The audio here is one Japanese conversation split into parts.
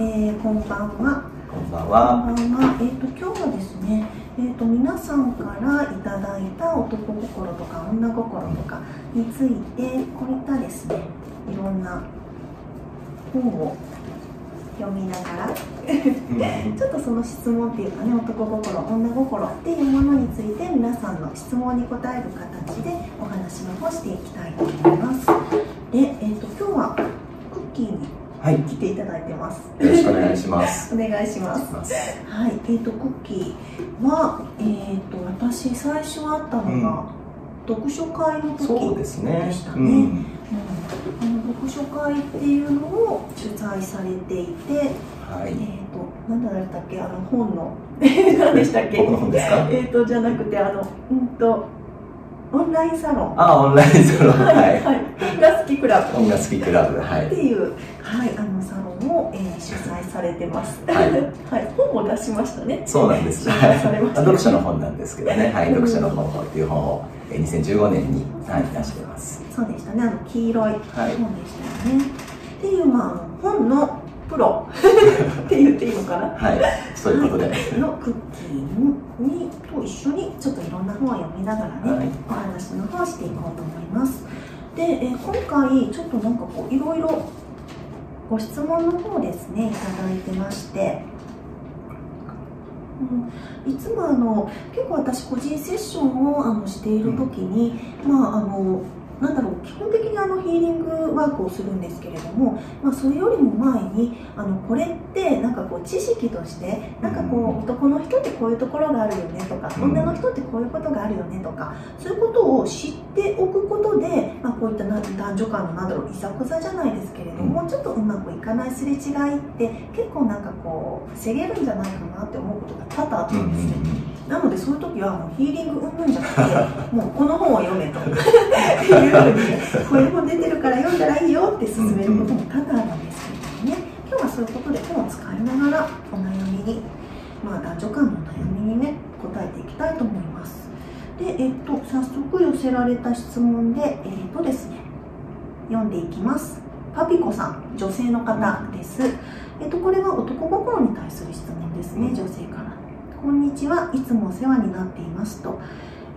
えー、こんばんは。こんばんは。こんばんは。えっ、ー、と今日はですね、えっ、ー、と皆さんからいただいた男心とか女心とかについてこういったですね、いろんな本を読みながらちょっとその質問っていうかね男心女心っていうものについて皆さんの質問に答える形でお話の方していきたいと思いますで、えーと、今日はクッキーに来ていただいてます、はい、よろしく お願いします。お願いします。はい。えーと、クッキーはえっ、ー、と私最初会ったのが、うん、読書会の時でしたね、うん。あの読書会っていうのを主催されていて、はい、えっ、ー、と何だったっけあの本の 何でしたっけ？僕の本ですか？えっ、とじゃなくてあのうんとオンラインサロン。あオンラインサロン。はい、はい、本が好きクラブ。本が好きクラブはい。っていうはいあのサロンを、えー、主催されてます。はい、はい、本も出しましたね。そうなんです。はい、読書の本なんですけどね。はい。読書の本っていう本を2015年に、はい、出してます。そうでしたね。あの黄色い本でしたよね、はい、っていうまあ本のプロ。って言っていいのかな？はい。そういうことで、のクッキーにと一緒にちょっといろんな本を読みながらね、はい、お話の方をしていこうと思います。で、え今回ちょっとなんかこういろいろご質問の方ですねいただいてまして。うん、いつもあの結構私個人セッションをあのしている時に、うん、まああのなんだろう基本的にあのヒーリングワークをするんですけれども、まあ、それよりも前にあのこれってなんかこう知識としてなんかこう男の人ってこういうところがあるよねとか女の人ってこういうことがあるよねとかそういうことを知っておくことで、まあ、こういった男女間のなんだろういざこざじゃないですけれどもちょっとうまくいかないすれ違いって結構なんかこう防げるんじゃないかなって思うことが多々あったんですね。なのでそういう時はもうヒーリングうんぬんじゃなくてもうこの本を読めと。いうふうにこういう本出てるから読んだらいいよって勧めることも多々あるんですけどね。今日はそういうことで本を使いながらお悩みにまあ男女間の悩みにね答えていきたいと思います。でえっと早速寄せられた質問でえっとですね読んでいきます。パピコさん女性の方です。えっとこれは男心に対する質問ですね女性からこんにちは。いつもお世話になっていますと、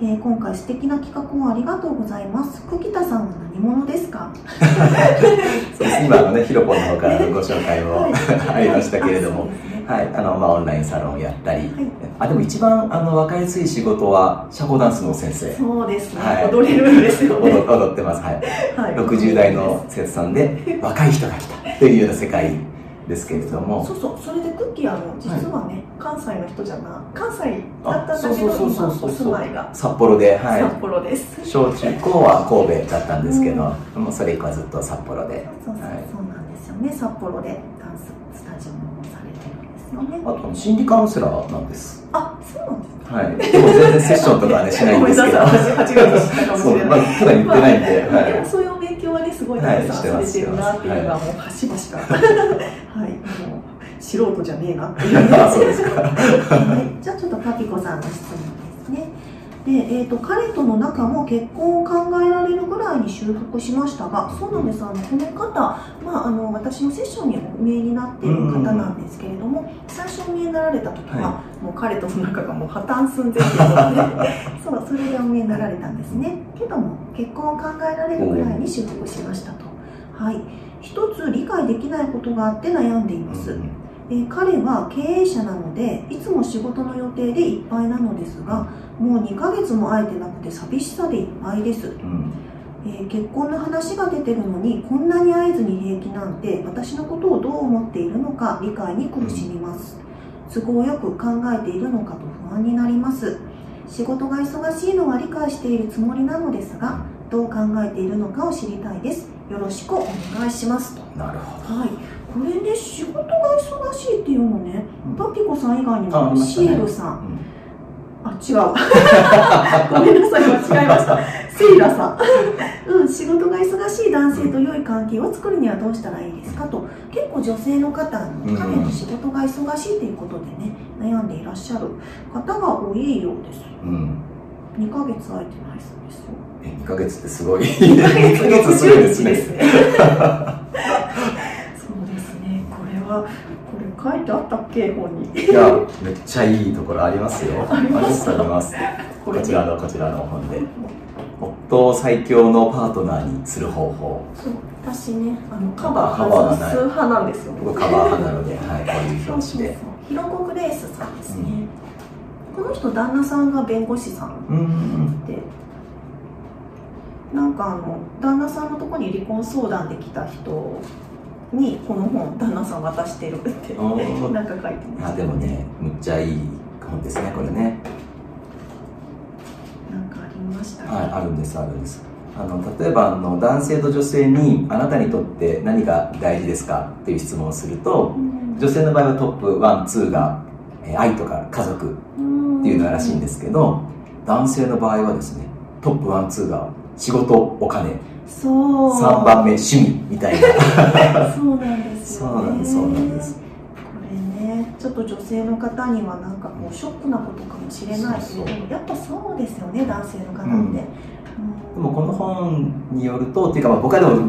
えー、今回素敵な企画をありがとうございます。久喜田さんは何者ですか？そうです今のねひろぽんの方からご紹介も、はい、ありましたけれども、はい、あのまあ、オンラインサロンをやったり、はい、あでも一番あの分かりやすい仕事は社交ダンスの先生。そうですね、はい、踊れるんですよ、ね、踊ってます。はい、はい、60代の生徒さんで若い人が来たというような世界ですけれども。そうそうそれでクッキーあの実はね、はい、関西の人じゃな関西だったんだけど今お住まいが。札幌で、はい、札幌です。小中高は神戸だったんですけど、うん、もうそれ以降はずっと札幌で。そうそう、はい、そうなんですよね。札幌でダンススタジオもされてるんですよね。あと心理カウンセラーなんです。あそうなんですはい、でも全然セッションとかはねしないんですけど。私初めて知ったかもしれない、普段言ってないんで、まあ、はい、そういうねすごいたくさんされてるなっていうのがもう端々から。はい。素人じゃねえなっていう。はい、じゃあちょっとパピコさんの質問ですねで、えーと、彼との仲も結婚を考えられるぐらいに修復しましたがそうなんですあのこの方、まあ、あの私のセッションにお見えになっている方なんですけれども、最初お見えになられた時は、はい、もう彼との仲がもう破綻寸前ということで そうそれでお見えになられたんですね。けども結婚を考えられるぐらいに修復しましたと。はい。一つ理解できないことがあって悩んでいます、うんえ彼は経営者なのでいつも仕事の予定でいっぱいなのですがもう2ヶ月も会えてなくて寂しさでいっぱいです、うん、えー、結婚の話が出てるのにこんなに会えずに平気なんて私のことをどう思っているのか理解に苦しみます、都合よく考えているのかと不安になります。仕事が忙しいのは理解しているつもりなのですがどう考えているのかを知りたいです。よろしくお願いします。となるほど、はい、これで仕事が忙しいっていうのね、うん、パピコさん以外にもシエルさん、あ、違う。ごめんなさい、間違えました。セイラさん。うん、仕事が忙しい男性と良い関係を作るにはどうしたらいいですかと、結構女性の方、彼の仕事が忙しいということでね、悩んでいらっしゃる方が多いようです。うん。2ヶ月空いてないそうですよ。え、2ヶ月ってすごい。2ヶ月するんですね。これ書いてあったっけ本に？いやめっちゃいいところありますよ。あります？あります。こちらのこちらの本で。夫を最強のパートナーにする方法。そう私ねあのカバー外す派なんですよ。僕カバー派なので、はい、こういう表紙で。ひろこグレースさんですね、うん、この人旦那さんが弁護士さんで、なんかあの旦那さんのところに離婚相談できた人にこの本旦那さん渡してるってなんか書いてます。あでもねむっちゃいい本ですねこれね。なんかありました？はいあるんですあるんです。あの例えばあの男性と女性にあなたにとって何が大事ですか？っていう質問をすると、うん、女性の場合はトップ12が愛とか家族っていうのらしいんですけど、男性の場合はですねトップ12が仕事お金。そう。3番目趣味みたいな。そうなんですよ、ね、そうなんですそうなんです。これねちょっと女性の方にはなんかこうショックなことかもしれないけれどもやっぱそうですよね男性の方って、うん、でもこの本によるとっていうかまあ僕はでも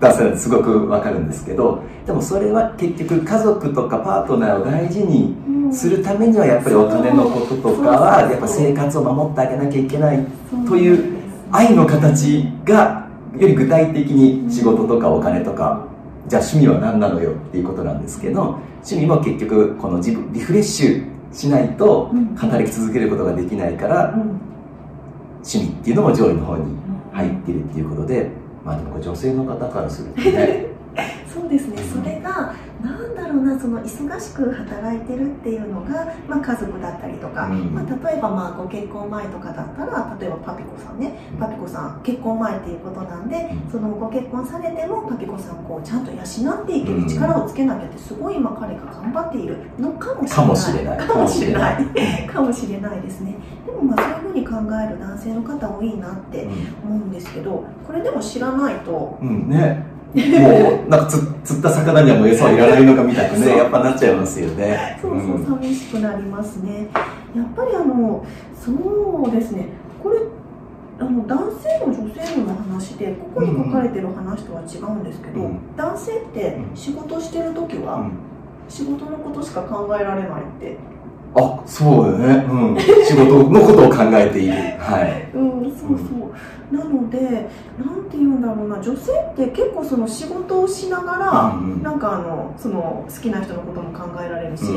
出せすごくわかるんですけどでもそれは結局家族とかパートナーを大事にするためにはやっぱりお金のこととかはやっぱ生活を守ってあげなきゃいけないという愛の形がより具体的に仕事とかお金とかじゃあ趣味は何なのよっていうことなんですけど趣味も結局この自分リフレッシュしないと働き続けることができないから、趣味っていうのも上位の方に入ってるっていうことでまあでも女性の方からするとね そうですね、それがなんだろうなその忙しく働いてるっていうのが、まあ、家族だったりとか、うん、まあ、例えばまあご結婚前とかだったら例えばパピコさんね、うん、パピコさん結婚前っていうことなんで、うん、そのご結婚されてもパピコさんこうちゃんと養っていける力をつけなきゃってすごい今彼が頑張っているのかもしれない。かもしれない。かもしれない。ですね。でもまあそういうふうに考える男性の方多いなって思うんですけどこれでも知らないと、うん。ねもうなんかつ釣った魚にはもう餌はいらないのかみたいなねやっぱなっちゃいますよね。そうそう寂しくなりますね、やっぱりあのそうですね。これあの男性も女性もの話でここに書かれてる話とは違うんですけど、うん、男性って仕事してる時は、仕事のことしか考えられないって。あそうだね、うん、仕事のことを考えている。はい。うんそうそうなのでなんて言うんだろうな女性って結構その仕事をしながら、うんうん、なんかあのその好きな人のことも考えられるし、結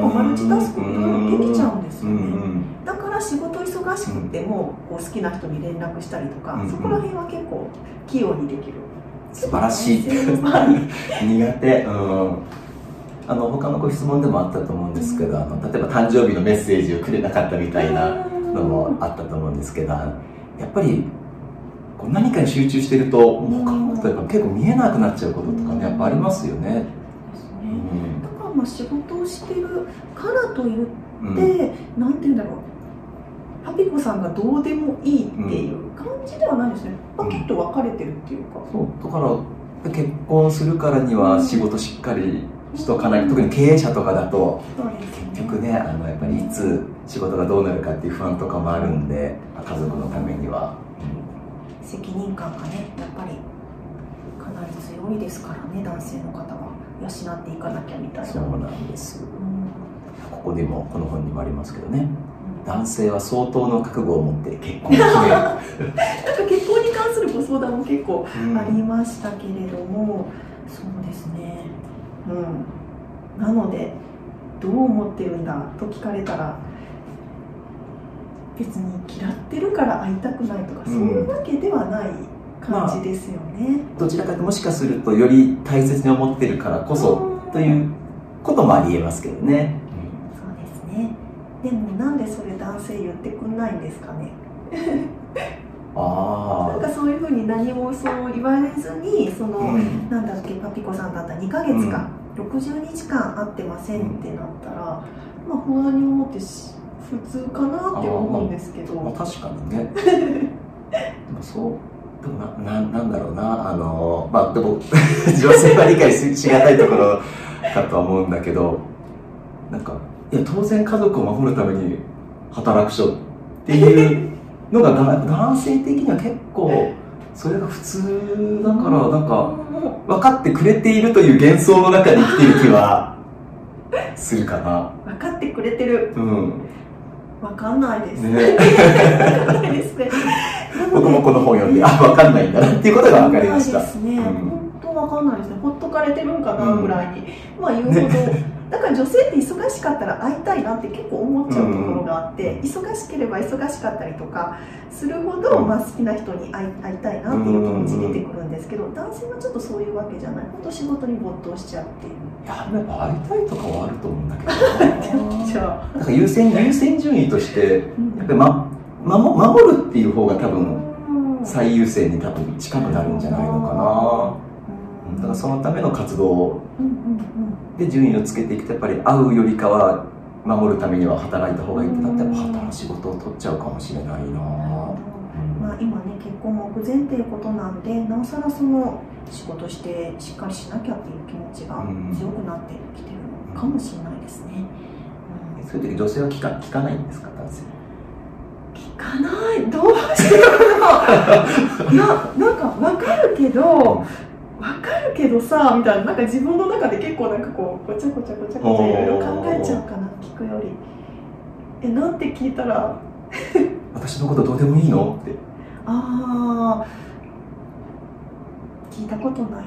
構マルチタスクもできちゃうんですよね、うんうん、だから仕事忙しくてもこう好きな人に連絡したりとか、うんうん、そこら辺は結構器用にできる。素晴らしい 苦手。うん。あの他のご質問でもあったと思うんですけど、あの例えば誕生日のメッセージをくれなかったみたいなのもあったと思うんですけどやっぱり何かに集中してると他のことやっぱ結構見えなくなっちゃうこととかねやっぱありますよね。だからまあ仕事をしてるからといって、うん、なんて言うんだろう。パピコさんがどうでもいいっていう感じではないですね、パキッと分かれてるっていうか、そう。だから結婚するからには仕事しっかりしとかない、特に経営者とかだと、結局ねあのやっぱりいつ仕事がどうなるかっていう不安とかもあるんで家族のためには、うん、責任感がねやっぱりかなり強いですからね男性の方は養っていかなきゃみたいな。そうなん。です、うん、ここでもこの本にもありますけどね、男性は相当の覚悟を持って結婚を決める。なんか結婚に関するご相談も結構ありましたけれども、うん、そうですね。うん。なのでどう思ってるんだと聞かれたら別に嫌ってるから会いたくないとか、そういうわけではない感じですよね、まあ、どちらかともしかするとより大切に思ってるからこそということもありえますけどね、そうですね。でもなんでそれ男性言ってくんないんですかね。あなんかそういうふうに何もそう言われずにその、うん、なんだっけパピコさんだったら2か月か、うん、60日間会ってませんってなったら、まあ不安に思ってし普通かなって思うんですけど、まあ、確かにね。でもそうでもなななんだろうなあのまあでも女性は理解ししがたいところかとは思うんだけどなんかいや当然家族を守るために働く人っていうのが男性的には結構それが普通だからなんか分かってくれているという幻想の中に生きてる気はするかな。分かってくれてる。うん分かんないです、ね。僕もこの本読んであ分かんないんだなっていうことが分かりました。本当分かんないですね。ほっとかれてるんかなうんぐらいに、まあ言うほど、だから女性って忙しかったら会いたいなって結構思っちゃうところがあって、忙しければ忙しかったりとかするほど、うん。まあ、好きな人に会い会いたいなっていう気持ち出てくるんですけど、男性はちょっとそういうわけじゃない。本当仕事に没頭しちゃうっていういややっぱ会いたいとかはあると思うんだけどなじゃあ、なんか優先優先順位としてうんやっぱり、ま、守守るっていう方が多分うん最優先に多分近くなるんじゃないのかなだからそのための活動うんうんうん。で順位をつけていくとやっぱり会うよりかは守るためには働いた方がいいってなったらやっぱ働く仕事を取っちゃうかもしれないな。まあ、今ね結婚目前っていうことなんでなおさらその仕事してしっかりしなきゃっていう気持ちが強くなってきてるのかもしれないですね、うん。そういう時女性は聞か聞かないんですか男性聞かない？どうしてか ないやなんか分かるけど分かるけどさみたいななんか自分の中で結構なんかこうごちゃごちゃごちゃごちゃいろいろ考えちゃうかな聞くより。えなんて聞いたら？私のことどうでもいいの？って。ああ聞いたことない。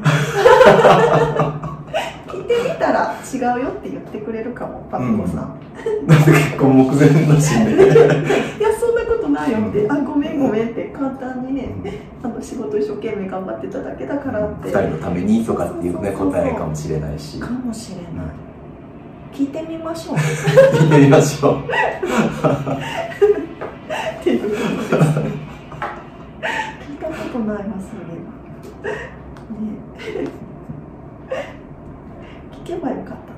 聞いてみたら違うよって言ってくれるかもパピコさん、なんで結婚目前だしねいやそんななよって「あごめんごめん」って簡単にねあの仕事一生懸命頑張ってただけだからって。2人のためにとかっていうね答えかもしれないし。かもしれない、聞いてみましょう。聞いてみましょう。っていうことです。ね聞いたことないなそれね。聞けばよかった。